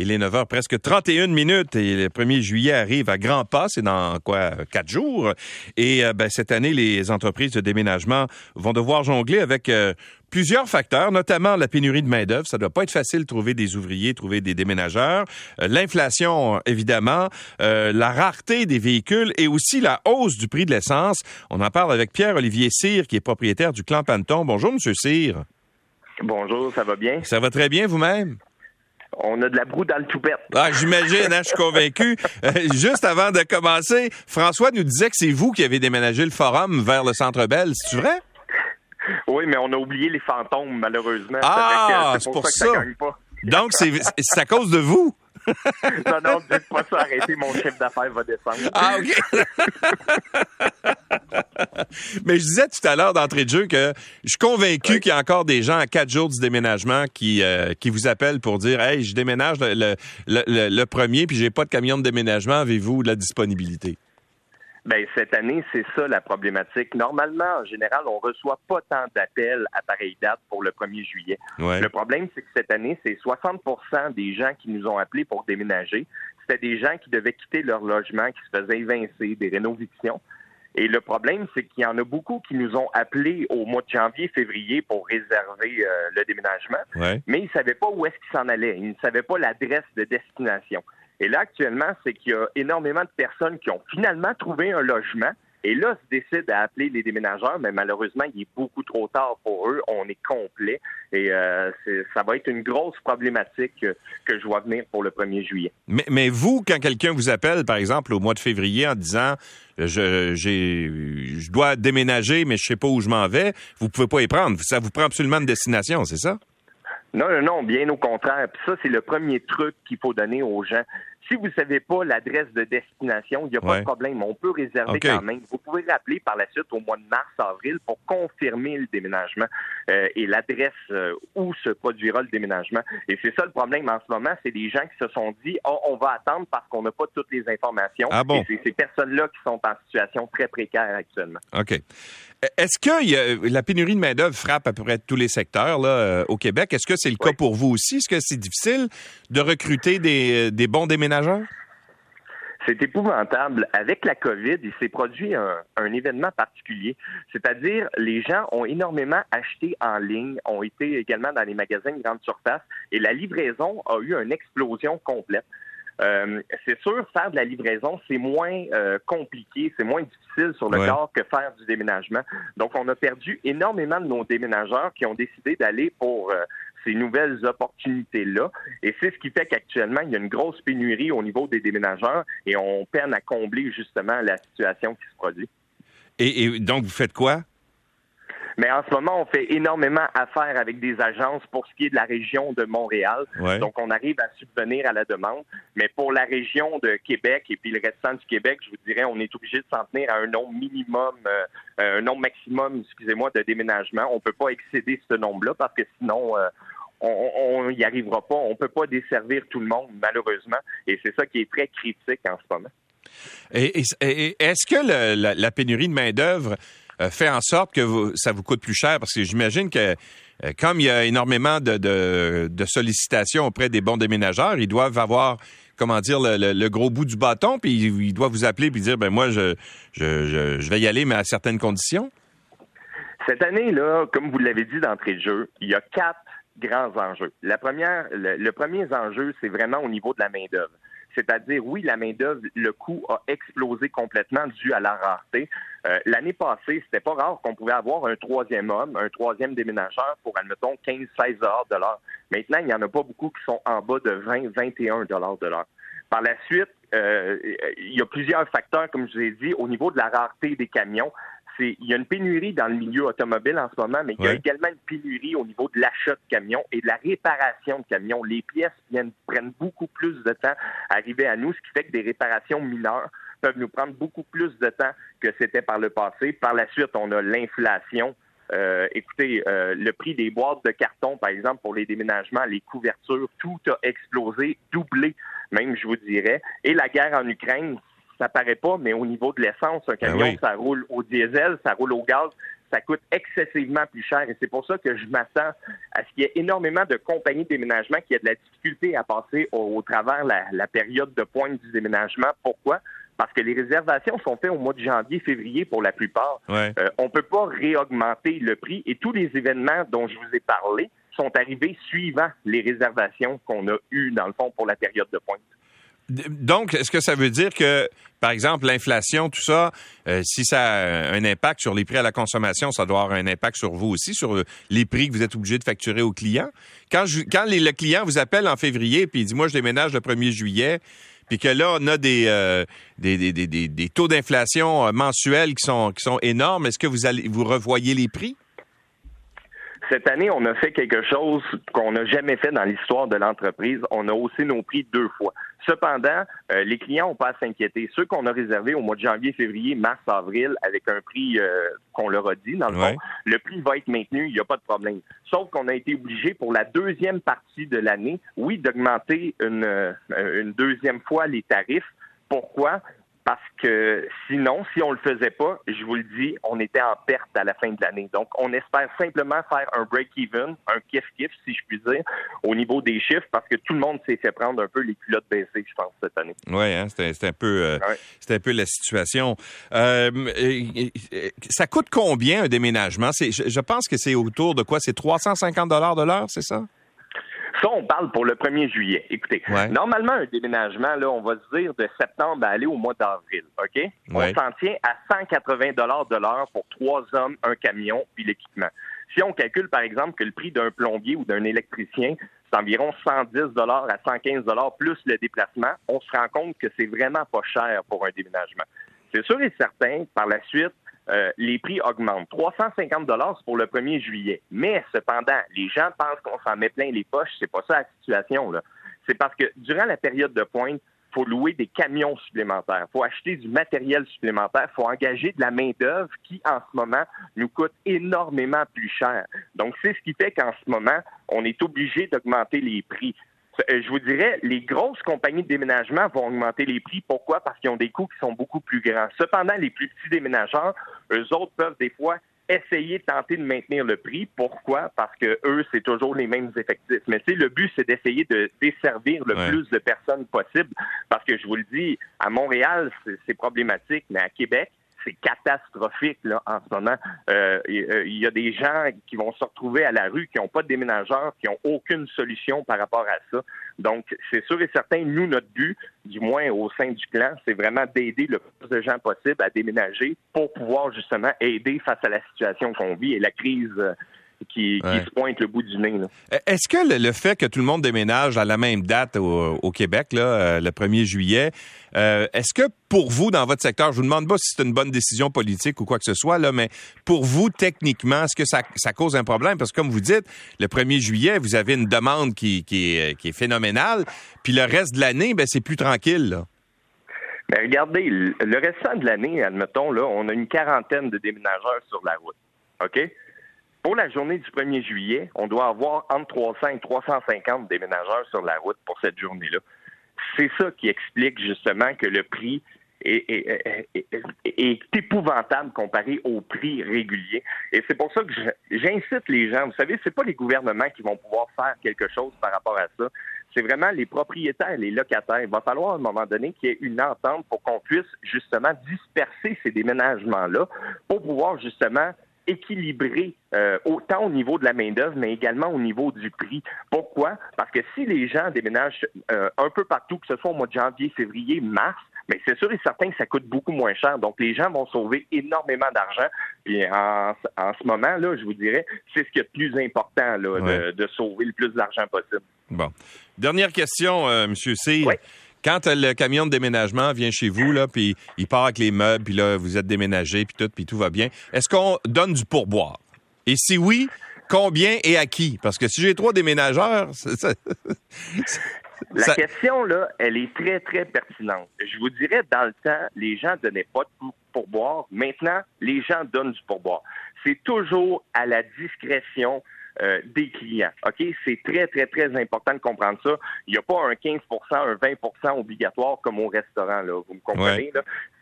Il est 9 h presque 31 minutes et le 1er juillet arrive à grands pas. C'est dans quoi? Quatre jours? Et euh, ben, cette année, les entreprises de déménagement vont devoir jongler avec euh, plusieurs facteurs, notamment la pénurie de main-d'œuvre. Ça doit pas être facile de trouver des ouvriers, trouver des déménageurs. Euh, l'inflation, évidemment, la rareté des véhicules et aussi la hausse du prix de l'essence. On en parle avec Pierre-Olivier Cyr, qui est propriétaire du Clan Panton. Bonjour, Monsieur Cyr. Bonjour, ça va bien? Ça va très bien, vous-même? On a de la broue dans le toupette. Ah, j'imagine, hein, je suis convaincu. Euh, juste avant de commencer, François nous disait que c'est vous qui avez déménagé le forum vers le Centre Bell. C'est vrai? Oui, mais on a oublié les fantômes, malheureusement. Ah, c'est pour, ça. Donc, c'est à cause de vous? non, non, dites pas ça, arrêtez, mon chef d'affaires va descendre. Ah, OK. Mais je disais tout à l'heure d'entrée de jeu que je suis convaincu qu'il y a encore des gens à quatre jours du déménagement qui, euh, qui vous appellent pour dire Hey, je déménage le, le, le, premier, puis j'ai pas de camion de déménagement, avez-vous de la disponibilité? Ben, cette année, c'est ça la problématique. Normalement, en général, on reçoit pas tant d'appels à pareille date pour le 1er juillet. Le problème, c'est que cette année, c'est 60% des gens qui nous ont appelés pour déménager. C'était des gens qui devaient quitter leur logement, qui se faisaient évincer, des rénovictions. Et le problème, c'est qu'il y en a beaucoup qui nous ont appelés au mois de janvier, février pour réserver euh, le déménagement, mais ils ne savaient pas où est-ce qu'ils s'en allaient. Ils ne savaient pas l'adresse de destination. Et là, actuellement, c'est qu'il y a énormément de personnes qui ont finalement trouvé un logement, et là, se décident à appeler les déménageurs, mais malheureusement, il est beaucoup trop tard pour eux. On est complet. Et euh, ça va être une grosse problématique que, je vois venir pour le 1er juillet. Mais, mais vous, quand quelqu'un vous appelle, par exemple, au mois de février en disant je, je dois déménager, mais je sais pas où je m'en vais, vous pouvez pas y prendre. Ça vous prend absolument une destination, c'est ça? Non, non, non, bien au contraire. Puis ça, c'est le premier truc qu'il faut donner aux gens. Si vous ne savez pas l'adresse de destination, il n'y a pas de problème. On peut réserver quand même. Vous pouvez rappeler par la suite au mois de mars, avril pour confirmer le déménagement euh, et l'adresse euh, où se produira le déménagement. Et c'est ça le problème en ce moment, c'est des gens qui se sont dit oh, on va attendre parce qu'on n'a pas toutes les informations. Ah bon? Et c'est ces personnes-là qui sont en situation très précaire actuellement. OK. Est-ce que la pénurie de main-d'œuvre frappe à peu près tous les secteurs là, euh, au Québec? Est-ce que c'est le cas pour vous aussi? Est-ce que c'est difficile de recruter des, des bons déménageurs? C'est épouvantable. Avec la COVID, il s'est produit un, événement particulier. C'est-à-dire, les gens ont énormément acheté en ligne, ont été également dans les magasins de grande surface et la livraison a eu une explosion complète. Euh, c'est sûr, faire de la livraison, c'est moins euh, compliqué, c'est moins difficile sur le corps que faire du déménagement. Donc, on a perdu énormément de nos déménageurs qui ont décidé d'aller pour euh, ces nouvelles opportunités-là. Et c'est ce qui fait qu'actuellement, il y a une grosse pénurie au niveau des déménageurs et on peine à combler justement la situation qui se produit. Et, donc, vous faites quoi? Mais en ce moment, on fait énormément affaire avec des agences pour ce qui est de la région de Montréal. Donc, on arrive à subvenir à la demande. Mais pour la région de Québec et puis le restant du Québec, je vous dirais, on est obligé de s'en tenir à un nombre minimum, euh, un nombre maximum, excusez-moi, de déménagement. On peut pas excéder ce nombre-là parce que sinon, euh, on n'y arrivera pas. On peut pas desservir tout le monde, malheureusement. Et c'est ça qui est très critique en ce moment. Et, est-ce que la, pénurie de main-d'œuvre euh, fait en sorte que ça vous coûte plus cher? Parce que j'imagine que euh, comme il y a énormément de, sollicitations auprès des bons déménageurs, ils doivent avoir comment dire le, gros bout du bâton, puis ils, doivent vous appeler puis dire ben moi je, je, vais y aller, mais à certaines conditions? Cette année là, comme vous l'avez dit d'entrée de jeu, il y a quatre grands enjeux. La première, le, premier enjeu, c'est vraiment au niveau de la main-d'œuvre. C'est-à-dire, oui, la main-d'œuvre, le coût a explosé complètement dû à la rareté. Euh, l'année passée, c'était pas rare qu'on pouvait avoir un troisième homme, un troisième déménageur pour, admettons, 15-16 de l'heure. Maintenant, il n'y en a pas beaucoup qui sont en bas de 20-21 de l'heure. Par la suite, euh, il y a plusieurs facteurs, comme je vous ai dit, au niveau de la rareté des camions il y a une pénurie dans le milieu automobile en ce moment, mais il y a également une pénurie au niveau de l'achat de camions et de la réparation de camions. Les pièces viennent, prennent beaucoup plus de temps à arriver à nous, ce qui fait que des réparations mineures peuvent nous prendre beaucoup plus de temps que c'était par le passé. Par la suite, on a l'inflation. Euh, écoutez, euh, le prix des boîtes de carton, par exemple, pour les déménagements, les couvertures, tout a explosé, doublé, même, je vous dirais. Et la guerre en Ukraine, ça paraît pas, mais au niveau de l'essence, un ben camion, ça roule au diesel, ça roule au gaz, ça coûte excessivement plus cher. Et c'est pour ça que je m'attends à ce qu'il y ait énormément de compagnies de déménagement qui aient de la difficulté à passer au, travers la, la période de pointe du déménagement. Pourquoi? parce que les réservations sont faites au mois de janvier, février pour la plupart. Euh, on ne peut pas réaugmenter le prix et tous les événements dont je vous ai parlé sont arrivés suivant les réservations qu'on a eues, dans le fond, pour la période de pointe. Donc, est-ce que ça veut dire que, par exemple, l'inflation, tout ça, euh, si ça a un impact sur les prix à la consommation, ça doit avoir un impact sur vous aussi, sur les prix que vous êtes obligé de facturer aux clients? Quand, le client vous appelle en février puis il dit, moi, je déménage le 1er juillet, puis que là, on a des, euh, des, taux d'inflation euh, mensuels qui sont, qui sont énormes. Est-ce que vous vous revoyez les prix? Cette année, on a fait quelque chose qu'on n'a jamais fait dans l'histoire de l'entreprise. On a haussé nos prix deux fois. Cependant, euh, les clients n'ont pas à s'inquiéter. Ceux qu'on a réservés au mois de janvier, février, mars, avril, avec un prix euh, qu'on leur a dit, dans le fond, le prix va être maintenu, il n'y a pas de problème. Sauf qu'on a été obligé pour la deuxième partie de l'année, oui, d'augmenter une, euh, une deuxième fois les tarifs. Pourquoi? Parce que sinon, si on le faisait pas, je vous le dis, on était en perte à la fin de l'année. Donc, on espère simplement faire un break-even, un kiff-kiff, si je puis dire, au niveau des chiffres, parce que tout le monde s'est fait prendre un peu les culottes baissées, je pense, cette année. Oui, hein, c'était un peu, euh, un peu la situation. Euh, ça coûte combien un déménagement? Je, je pense que c'est autour de quoi? C'est 350 dollars de l'heure, c'est ça? Ça, on parle pour le 1er juillet. Écoutez, normalement, un déménagement, là, on va se dire de septembre à aller au mois d'avril, OK? On s'en tient à 180 dollars de l'heure pour trois hommes, un camion, puis l'équipement. Si on calcule, par exemple, que le prix d'un plombier ou d'un électricien, c'est environ 110 dollars à 115 dollars plus le déplacement, on se rend compte que c'est vraiment pas cher pour un déménagement. C'est sûr et certain, par la suite, euh, les prix augmentent. 350 dollars pour le 1er juillet. Mais cependant, les gens pensent qu'on s'en met plein les poches. C'est pas ça la situation. C'est parce que durant la période de pointe, faut louer des camions supplémentaires, faut acheter du matériel supplémentaire, faut engager de la main d'œuvre qui en ce moment nous coûte énormément plus cher. Donc c'est ce qui fait qu'en ce moment on est obligé d'augmenter les prix. Euh, je vous dirais, les grosses compagnies de déménagement vont augmenter les prix. Pourquoi? Parce qu'ils ont des coûts qui sont beaucoup plus grands. Cependant, les plus petits déménageurs, eux autres peuvent des fois essayer de tenter de maintenir le prix. Pourquoi? Parce que eux, c'est toujours les mêmes effectifs. Mais tu le but, c'est d'essayer de desservir le plus de personnes possible. Parce que je vous le dis, à Montréal, c'est problématique, mais à Québec, c'est catastrophique là, en ce moment. Euh, euh, il y a des gens qui vont se retrouver à la rue, qui n'ont pas de déménageurs, qui n'ont aucune solution par rapport à ça. Donc, c'est sûr et certain, nous, notre but, du moins au sein du clan, c'est vraiment d'aider le plus de gens possible à déménager pour pouvoir justement aider face à la situation qu'on vit et la crise euh, qui, se pointe le bout du nez. E, est-ce que le, fait que tout le monde déménage à la même date au, Québec, là, euh, le 1er juillet, euh, est-ce que pour vous, dans votre secteur, je vous demande pas si c'est une bonne décision politique ou quoi que ce soit, là, mais pour vous, techniquement, est-ce que ça, cause un problème? Parce que comme vous dites, le 1er juillet, vous avez une demande qui, est, phénoménale, puis le reste de l'année, ben, c'est plus tranquille. Là. Ben, regardez, le restant de l'année, admettons, là, on a une quarantaine de déménageurs sur la route. OK? Pour la journée du 1er juillet, on doit avoir entre 300 et 350 déménageurs sur la route pour cette journée-là. C'est ça qui explique justement que le prix est, épouvantable comparé au prix régulier. Et c'est pour ça que j'incite les gens. Vous savez, c'est pas les gouvernements qui vont pouvoir faire quelque chose par rapport à ça. C'est vraiment les propriétaires, les locataires. Il va falloir à un moment donné qu'il y ait une entente pour qu'on puisse justement disperser ces déménagements-là pour pouvoir justement équilibré euh, autant au niveau de la main-d'œuvre, mais également au niveau du prix. Pourquoi? Parce que si les gens déménagent euh, un peu partout, que ce soit au mois de janvier, février, mars, mais c'est sûr et certain que ça coûte beaucoup moins cher. Donc, les gens vont sauver énormément d'argent. Puis, en, ce moment, là, je vous dirais, c'est ce qui est le plus important, là, de, sauver le plus d'argent possible. Bon. Dernière question, euh, M. C. Quand le camion de déménagement vient chez vous, là, puis il part avec les meubles, puis là, vous êtes déménagé, puis tout, puis tout va bien, est-ce qu'on donne du pourboire? Et si oui, combien et à qui? Parce que si j'ai trois déménageurs, La question, là, elle est très, très pertinente. Je vous dirais, dans le temps, les gens ne donnaient pas de pourboire. Maintenant, les gens donnent du pourboire. C'est toujours à la discrétion euh, des clients. OK? C'est très, très, très important de comprendre ça. Il n'y a pas un 15 un 20 obligatoire comme au restaurant, là. Vous me comprenez?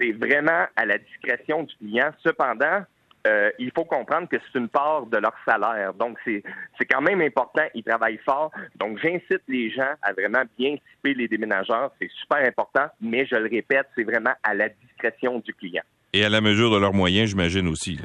C'est vraiment à la discrétion du client. Cependant, euh, il faut comprendre que c'est une part de leur salaire. Donc, c'est, c'est quand même important. Ils travaillent fort. Donc, j'incite les gens à vraiment bien typer les déménageurs. C'est super important, mais je le répète, c'est vraiment à la discrétion du client. Et à la mesure de leurs moyens, j'imagine aussi.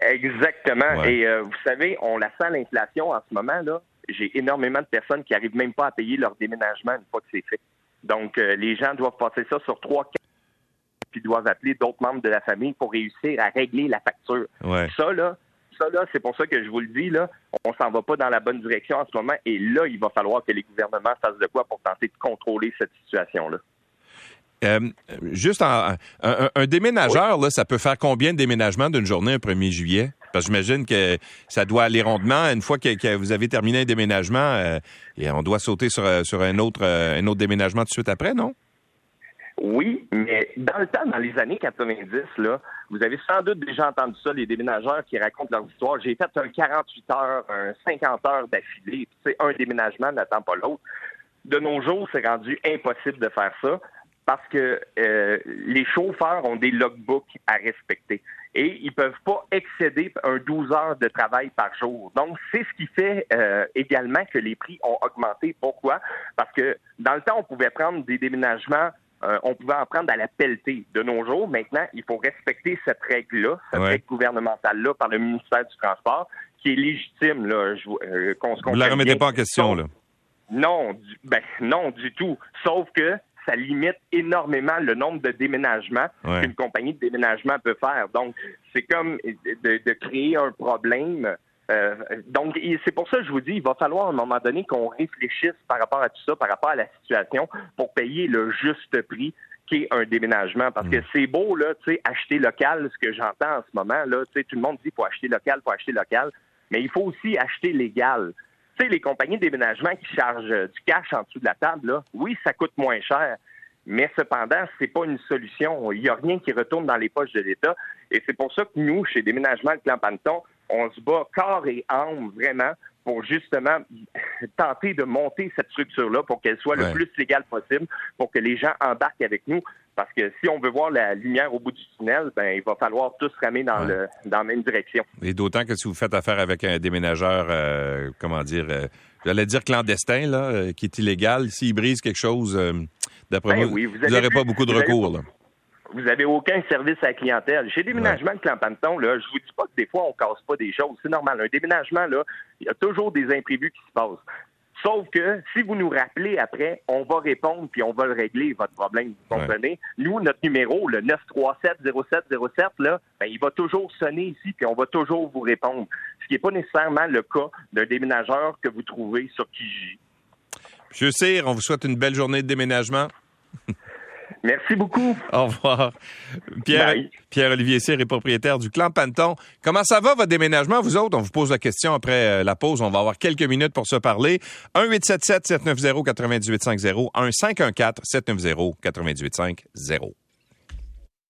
Exactement. Et euh, vous savez, on la sent l'inflation en ce moment là. J'ai énormément de personnes qui arrivent même pas à payer leur déménagement une fois que c'est fait. Donc, euh, les gens doivent passer ça sur trois, quatre, puis doivent appeler d'autres membres de la famille pour réussir à régler la facture. Ça là, ça là, c'est pour ça que je vous le dis là, on s'en va pas dans la bonne direction en ce moment. Et là, il va falloir que les gouvernements fassent de quoi pour tenter de contrôler cette situation là. Euh, juste un, déménageur, là, ça peut faire combien de déménagements d'une journée un 1er juillet? Parce que j'imagine que ça doit aller rondement. Une fois que, vous avez terminé un déménagement, euh, et on doit sauter sur, euh, sur un, autre, un autre déménagement tout de suite après, non? Oui, mais dans le temps, dans les années 90, là, vous avez sans doute déjà entendu ça, les déménageurs qui racontent leur histoire. J'ai fait un 48 heures, un 50 heures d'affilée, puis un déménagement n'attend pas l'autre. De nos jours, c'est rendu impossible de faire ça parce que euh, les chauffeurs ont des logbooks à respecter et ils peuvent pas excéder un 12 heures de travail par jour. Donc, c'est ce qui fait euh, également que les prix ont augmenté. Pourquoi? Parce que dans le temps, on pouvait prendre des déménagements euh, on pouvait en prendre à la pelletée. De nos jours, maintenant, il faut respecter cette règle-là, cette règle gouvernementale-là par le ministère du Transport, qui est légitime, là, qu'on se Vous la remettez pas en question, là? Non, ben, non, du tout. Sauf que ça limite énormément le nombre de déménagements qu'une compagnie de déménagement peut faire. Donc, c'est comme de, créer un problème. Euh, donc, c'est pour ça que je vous dis, il va falloir à un moment donné qu'on réfléchisse par rapport à tout ça, par rapport à la situation, pour payer le juste prix qui est un déménagement. Parce que mm. c'est beau, là, tu sais, acheter local, ce que j'entends en ce moment, là, tu sais, tout le monde dit, faut acheter local, faut acheter local. Mais il faut aussi acheter légal les compagnies de déménagement qui chargent euh, du cash en dessous de la table, oui, ça coûte moins cher. Mais cependant, c'est pas une solution. Il n'y a rien qui retourne dans les poches de l'État. Et c'est pour ça que nous, chez Déménagement Le Clan Panton, on se bat corps et âme vraiment pour justement tenter de monter cette structure-là pour qu'elle soit le plus légale possible, pour que les gens embarquent avec nous. Parce que si on veut voir la lumière au bout du tunnel, ben il va falloir tous ramer dans, le, dans la même direction. Et d'autant que si vous faites affaire avec un déménageur, euh, comment dire, euh, j'allais dire clandestin, là, euh, qui est illégal, s'il brise quelque chose, d'après ben moi, vous n'aurez pas beaucoup de recours. Là vous avez aucun service à la clientèle. Chez Déménagement de Clampanton, là, je vous dis pas que des fois on casse pas des choses, c'est normal. Un déménagement là, il y a toujours des imprévus qui se passent. Sauf que si vous nous rappelez après, on va répondre puis on va le régler votre problème. Vous comprenez? Nous, notre numéro, le 937-0707, là, ben, il va toujours sonner ici puis on va toujours vous répondre. Ce qui n'est pas nécessairement le cas d'un déménageur que vous trouvez sur Kijiji. Monsieur Cyr, on vous souhaite une belle journée de déménagement. Merci beaucoup. Au revoir. Pierre, Pierre-Olivier Cyr est propriétaire du Clan Panton. Comment ça va, votre déménagement, vous autres? On vous pose la question après euh, la pause. On va avoir quelques minutes pour se parler. 1-877-790-9850. 1-514-790-9850.